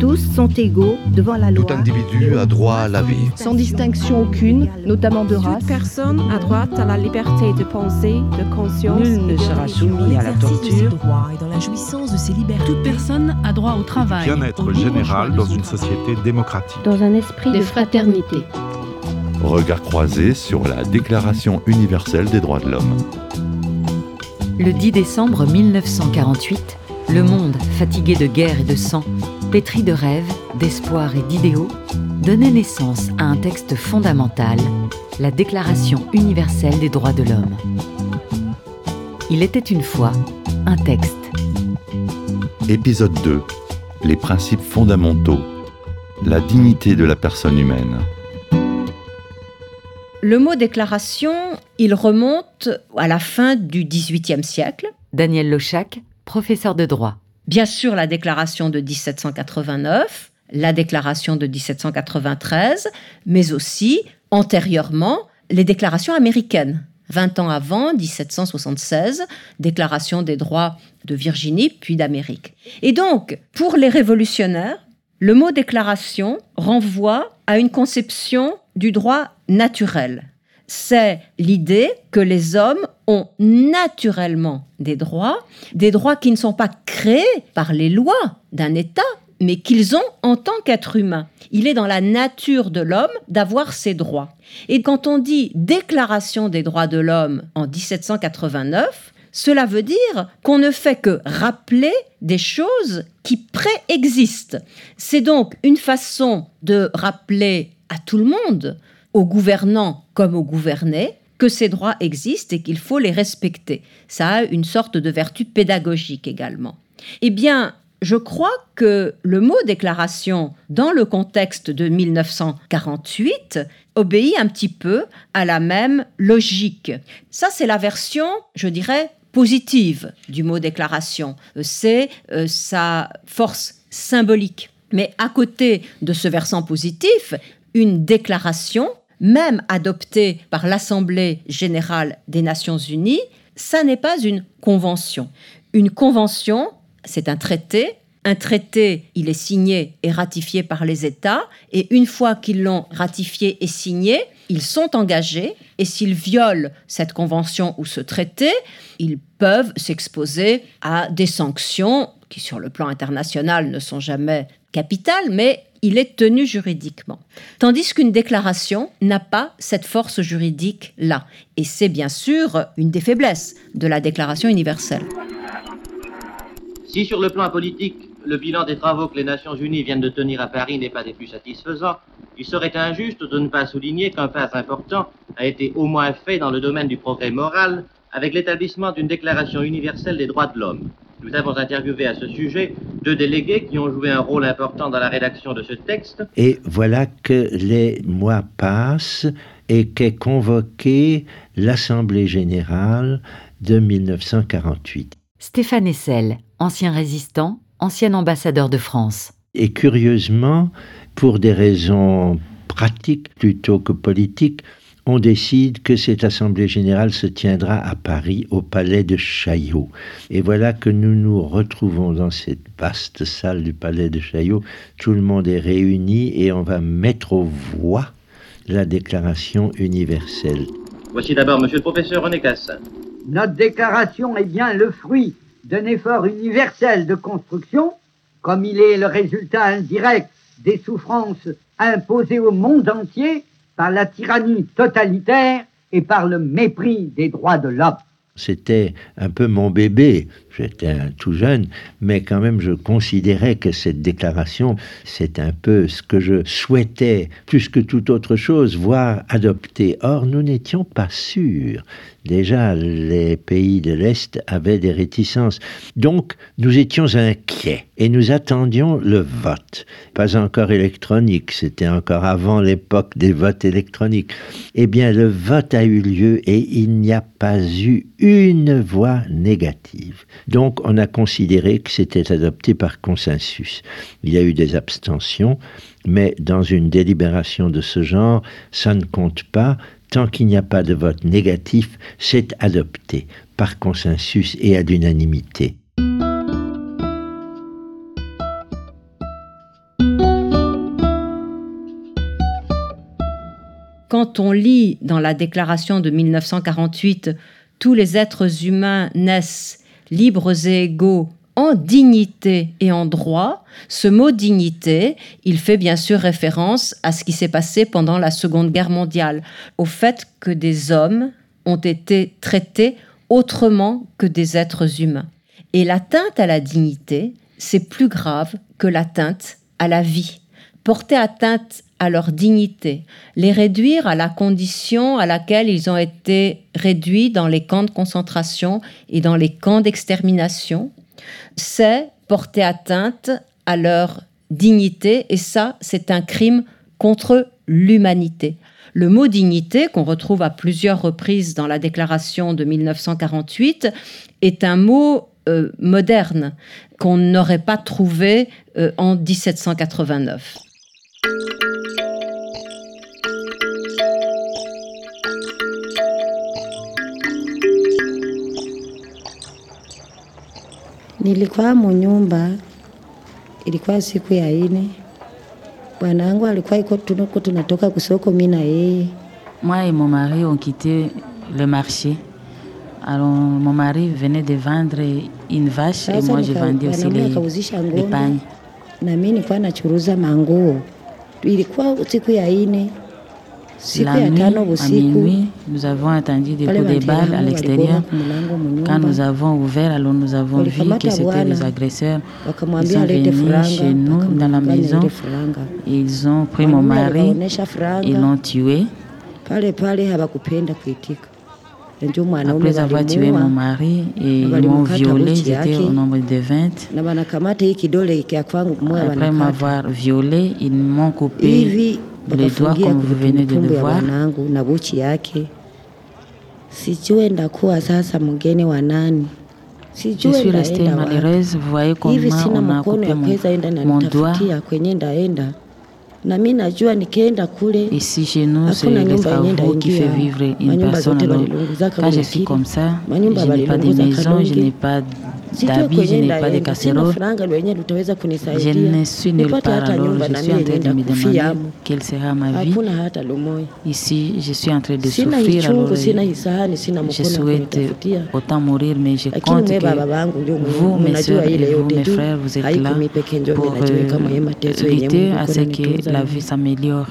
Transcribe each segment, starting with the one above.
Tous sont égaux devant la loi. Tout individu a droit à la vie. Sans distinction aucune, notamment de race. Toute personne a droit à la liberté de penser, de conscience. Nul ne sera soumis à la torture. et dans la jouissance de ses libertés. Toute personne a droit au travail. Bien-être général dans une société démocratique. Dans un esprit de, fraternité. Regard croisé sur la Déclaration universelle des droits de l'homme. Le 10 décembre 1948, le monde, fatigué de guerre et de sang, pétri de rêves, d'espoir et d'idéaux, donnait naissance à un texte fondamental, la Déclaration universelle des droits de l'homme. Il était une fois un texte. Épisode 2. Les principes fondamentaux. La dignité de la personne humaine. Le mot déclaration, il remonte à la fin du XVIIIe siècle. Daniel Lochac, professeur de droit. Bien sûr, la déclaration de 1789, la déclaration de 1793, mais aussi, antérieurement, les déclarations américaines. 20 ans avant, 1776, déclaration des droits de Virginie puis d'Amérique. Et donc, pour les révolutionnaires, le mot déclaration renvoie à une conception du droit naturel. C'est l'idée que les hommes ont naturellement des droits, des droits qui ne sont pas créés par les lois d'un État, mais qu'ils ont en tant qu'être humain. Il est dans la nature de l'homme d'avoir ces droits. Et quand on dit Déclaration des droits de l'homme en 1789, cela veut dire qu'on ne fait que rappeler des choses qui préexistent. C'est donc une façon de rappeler à tout le monde, aux gouvernants comme aux gouvernés, que ces droits existent et qu'il faut les respecter. Ça a une sorte de vertu pédagogique également. Eh bien, je crois que le mot déclaration, dans le contexte de 1948, obéit un petit peu à la même logique. Ça, c'est la version, je dirais, positive du mot déclaration. C'est euh, sa force symbolique. Mais à côté de ce versant positif, une déclaration, même adoptée par l'Assemblée générale des Nations unies, ça n'est pas une convention. Une convention, c'est un traité. Un traité, il est signé et ratifié par les États, et une fois qu'ils l'ont ratifié et signé, ils sont engagés, et s'ils violent cette convention ou ce traité, ils peuvent s'exposer à des sanctions qui, sur le plan international, ne sont jamais capitales, mais il est tenu juridiquement. Tandis qu'une déclaration n'a pas cette force juridique-là. Et c'est bien sûr une des faiblesses de la Déclaration universelle. Si sur le plan politique, le bilan des travaux que les Nations Unies viennent de tenir à Paris n'est pas des plus satisfaisants, il serait injuste de ne pas souligner qu'un pas important a été au moins fait dans le domaine du progrès moral avec l'établissement d'une déclaration universelle des droits de l'homme. Nous avons interviewé à ce sujet deux délégués qui ont joué un rôle important dans la rédaction de ce texte. Et voilà que les mois passent et qu'est convoquée l'Assemblée générale de 1948. Stéphane Essel, ancien résistant, ancien ambassadeur de France. Et curieusement, pour des raisons pratiques plutôt que politiques, on décide que cette Assemblée générale se tiendra à Paris, au palais de Chaillot. Et voilà que nous nous retrouvons dans cette vaste salle du palais de Chaillot. Tout le monde est réuni et on va mettre aux voix la Déclaration universelle. Voici d'abord Monsieur le professeur René Cassin. Notre déclaration est bien le fruit d'un effort universel de construction, comme il est le résultat indirect des souffrances imposées au monde entier par la tyrannie totalitaire et par le mépris des droits de l'homme. C'était un peu mon bébé. J'étais tout jeune, mais quand même, je considérais que cette déclaration, c'est un peu ce que je souhaitais, plus que toute autre chose, voir adopter. Or, nous n'étions pas sûrs. Déjà, les pays de l'Est avaient des réticences. Donc, nous étions inquiets et nous attendions le vote. Pas encore électronique, c'était encore avant l'époque des votes électroniques. Eh bien, le vote a eu lieu et il n'y a pas eu une voix négative. Donc, on a considéré que c'était adopté par consensus. Il y a eu des abstentions, mais dans une délibération de ce genre, ça ne compte pas Tant qu'il n'y a pas de vote négatif, c'est adopté par consensus et à l'unanimité. Quand on lit dans la déclaration de 1948 Tous les êtres humains naissent libres et égaux en dignité et en droit, ce mot dignité, il fait bien sûr référence à ce qui s'est passé pendant la Seconde Guerre mondiale, au fait que des hommes ont été traités autrement que des êtres humains. Et l'atteinte à la dignité, c'est plus grave que l'atteinte à la vie. Porter atteinte à leur dignité, les réduire à la condition à laquelle ils ont été réduits dans les camps de concentration et dans les camps d'extermination, c'est porter atteinte à leur dignité et ça, c'est un crime contre l'humanité. Le mot dignité, qu'on retrouve à plusieurs reprises dans la déclaration de 1948, est un mot euh, moderne qu'on n'aurait pas trouvé euh, en 1789. Nilikuwa munyumba, ilikuwa siku ya ine. Bwana wangu alikuwa iko tunako tunatoka kusoko mimi na yeye. Moi et mon mari ont quitté le marché. Alors mon mari venait de vendre une vache et moi je vendais aussi les, les pagnes. Na mimi nilikuwa nachuruza manguo. Ilikuwa siku ya ine. À minuit, nous avons entendu des coups de balles à l'extérieur. Quand nous avons ouvert, alors nous avons vu que c'était les agresseurs. Ils sont venus chez nous dans la maison. Ils ont pris mon mari, ils l'ont tué. Après avoir tué mon mari et ils m'ont violé, j'étais au nombre de 20. na wanakamata hii kidole kia kwangu moya Après m'avoir violé, ils m'ont coupé les doigts comme vous venez de le voir. Wanangu na buchi yake. Sijue ndakuwa sasa mgeni wa nani, Je suis restée malheureuse. Vous voyez comment sina on a mkono coupé mon, doigt. kwenye ndaenda, na mi najua nikienda kule Ici chez nous, c'est yenye travaux qui fait vivre une personne. quand je suis comme ça, je n'ai pas de maison, je n'ai pas D'habits, je n'ai pas de casserole. Je ne suis nulle part, alors je suis en train de me demander quelle sera ma vie. Ici, je suis en train de souffrir, alors sina je souhaite autant mourir, mais je compte que vous, mes soeurs et vous, mes frères, vous êtes là pour euh, lutter à ce que la vie s'améliore.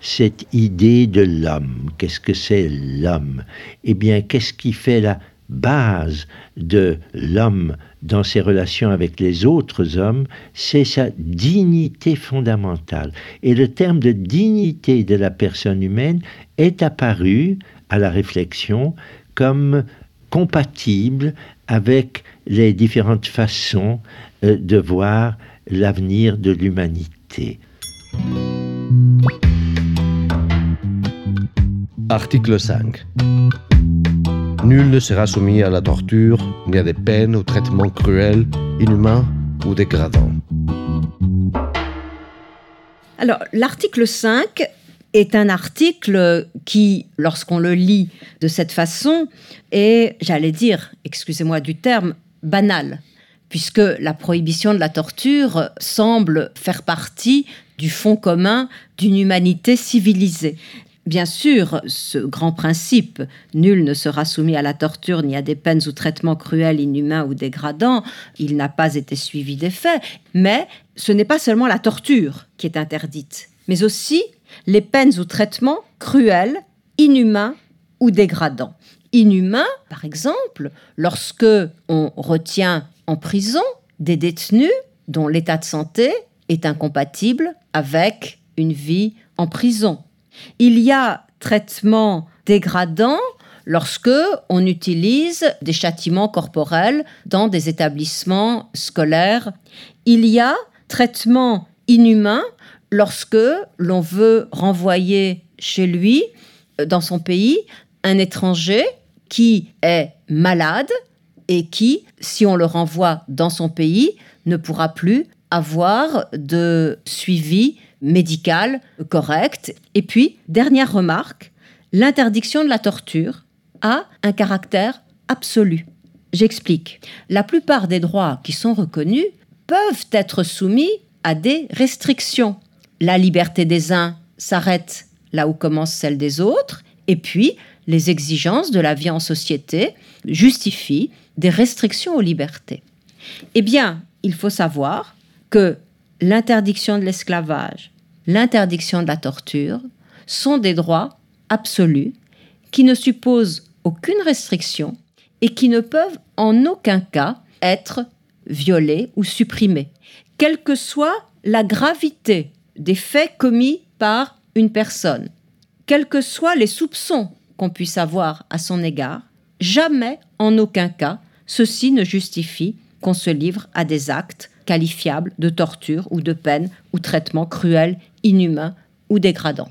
Cette idée de l'homme, qu'est-ce que c'est l'homme Eh bien, qu'est-ce qui fait la base de l'homme dans ses relations avec les autres hommes C'est sa dignité fondamentale. Et le terme de dignité de la personne humaine est apparu à la réflexion comme compatible avec les différentes façons euh, de voir l'avenir de l'humanité. Article 5. Nul ne sera soumis à la torture, ni à des peines ou traitements cruels, inhumains ou dégradants. Alors, l'article 5 est un article qui, lorsqu'on le lit de cette façon, est, j'allais dire, excusez-moi du terme, banal, puisque la prohibition de la torture semble faire partie du fond commun d'une humanité civilisée. Bien sûr, ce grand principe, nul ne sera soumis à la torture ni à des peines ou traitements cruels, inhumains ou dégradants, il n'a pas été suivi des faits, mais ce n'est pas seulement la torture qui est interdite, mais aussi les peines ou traitements cruels, inhumains ou dégradants. Inhumains, par exemple, lorsque on retient en prison des détenus dont l'état de santé est incompatible avec une vie en prison. Il y a traitement dégradant lorsque on utilise des châtiments corporels dans des établissements scolaires. Il y a traitement inhumain lorsque l'on veut renvoyer chez lui, euh, dans son pays, un étranger qui est malade et qui, si on le renvoie dans son pays, ne pourra plus avoir de suivi médical correct. Et puis, dernière remarque, l'interdiction de la torture a un caractère absolu. J'explique. La plupart des droits qui sont reconnus peuvent être soumis à des restrictions. La liberté des uns s'arrête là où commence celle des autres, et puis les exigences de la vie en société justifient des restrictions aux libertés. Eh bien, il faut savoir que l'interdiction de l'esclavage, l'interdiction de la torture sont des droits absolus qui ne supposent aucune restriction et qui ne peuvent en aucun cas être violés ou supprimés, quelle que soit la gravité des faits commis par une personne, quels que soient les soupçons qu'on puisse avoir à son égard, jamais, en aucun cas, ceci ne justifie qu'on se livre à des actes qualifiables de torture ou de peine ou traitement cruel, inhumain ou dégradant.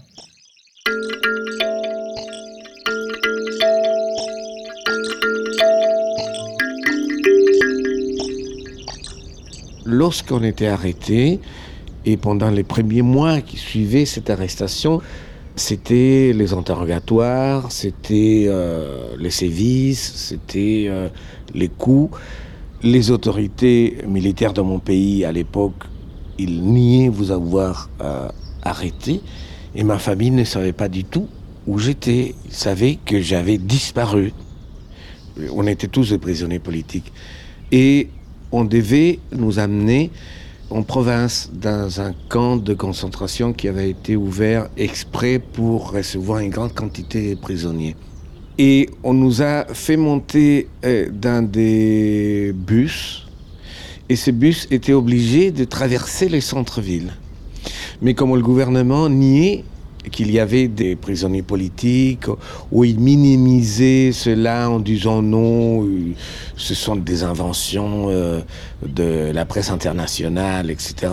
Lorsqu'on était arrêté, et pendant les premiers mois qui suivaient cette arrestation, c'était les interrogatoires, c'était euh, les sévices, c'était euh, les coups. Les autorités militaires de mon pays à l'époque, ils niaient vous avoir euh, arrêté et ma famille ne savait pas du tout où j'étais. Ils savaient que j'avais disparu. On était tous des prisonniers politiques. Et on devait nous amener en province, dans un camp de concentration qui avait été ouvert exprès pour recevoir une grande quantité de prisonniers. Et on nous a fait monter euh, dans des bus, et ces bus étaient obligés de traverser les centres-villes. Mais comme le gouvernement niait qu'il y avait des prisonniers politiques, où ils minimisaient cela en disant non, euh, ce sont des inventions euh, de la presse internationale, etc.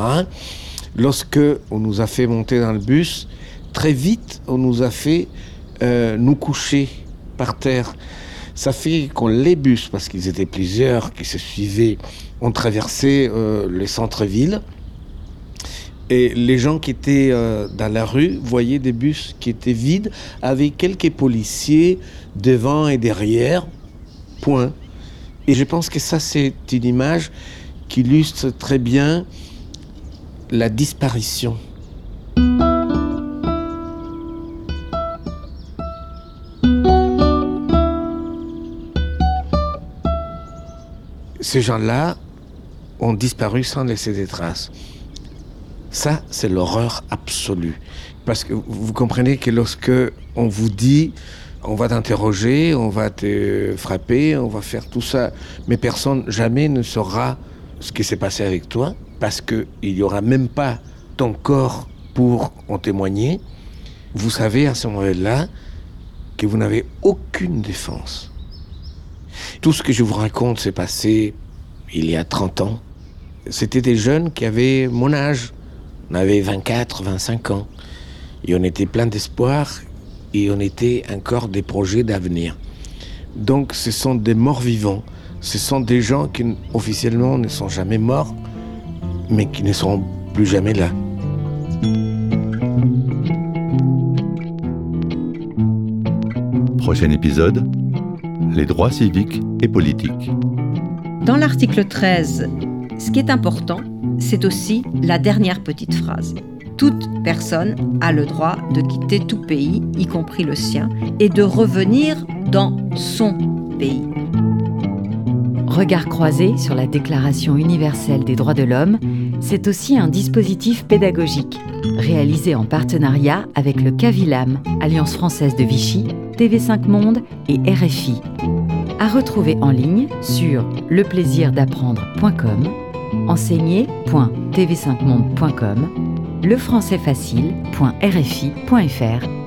Lorsque on nous a fait monter dans le bus, très vite on nous a fait nous coucher par terre. Ça fait qu'on les bus, parce qu'ils étaient plusieurs qui se suivaient, ont traversé les centres-villes. Et les gens qui étaient euh, dans la rue voyaient des bus qui étaient vides avec quelques policiers devant et derrière. Point. Et je pense que ça, c'est une image qui illustre très bien la disparition. Ces gens-là ont disparu sans laisser des traces. Ça, c'est l'horreur absolue. Parce que vous comprenez que lorsque on vous dit on va t'interroger, on va te frapper, on va faire tout ça, mais personne jamais ne saura ce qui s'est passé avec toi, parce qu'il n'y aura même pas ton corps pour en témoigner, vous savez à ce moment-là que vous n'avez aucune défense. Tout ce que je vous raconte s'est passé il y a 30 ans. C'était des jeunes qui avaient mon âge, on avait 24, 25 ans. Et on était plein d'espoir et on était encore des projets d'avenir. Donc ce sont des morts vivants. Ce sont des gens qui officiellement ne sont jamais morts, mais qui ne seront plus jamais là. Prochain épisode, les droits civiques et politiques. Dans l'article 13, ce qui est important, c'est aussi la dernière petite phrase. Toute personne a le droit de quitter tout pays, y compris le sien, et de revenir dans son pays. Regard croisé sur la Déclaration universelle des droits de l'homme, c'est aussi un dispositif pédagogique, réalisé en partenariat avec le CAVILAM, Alliance française de Vichy, TV5 Monde et RFI. À retrouver en ligne sur leplaisirdapprendre.com enseigner.tv5monde.com, lefrançaisfacile.rfi.fr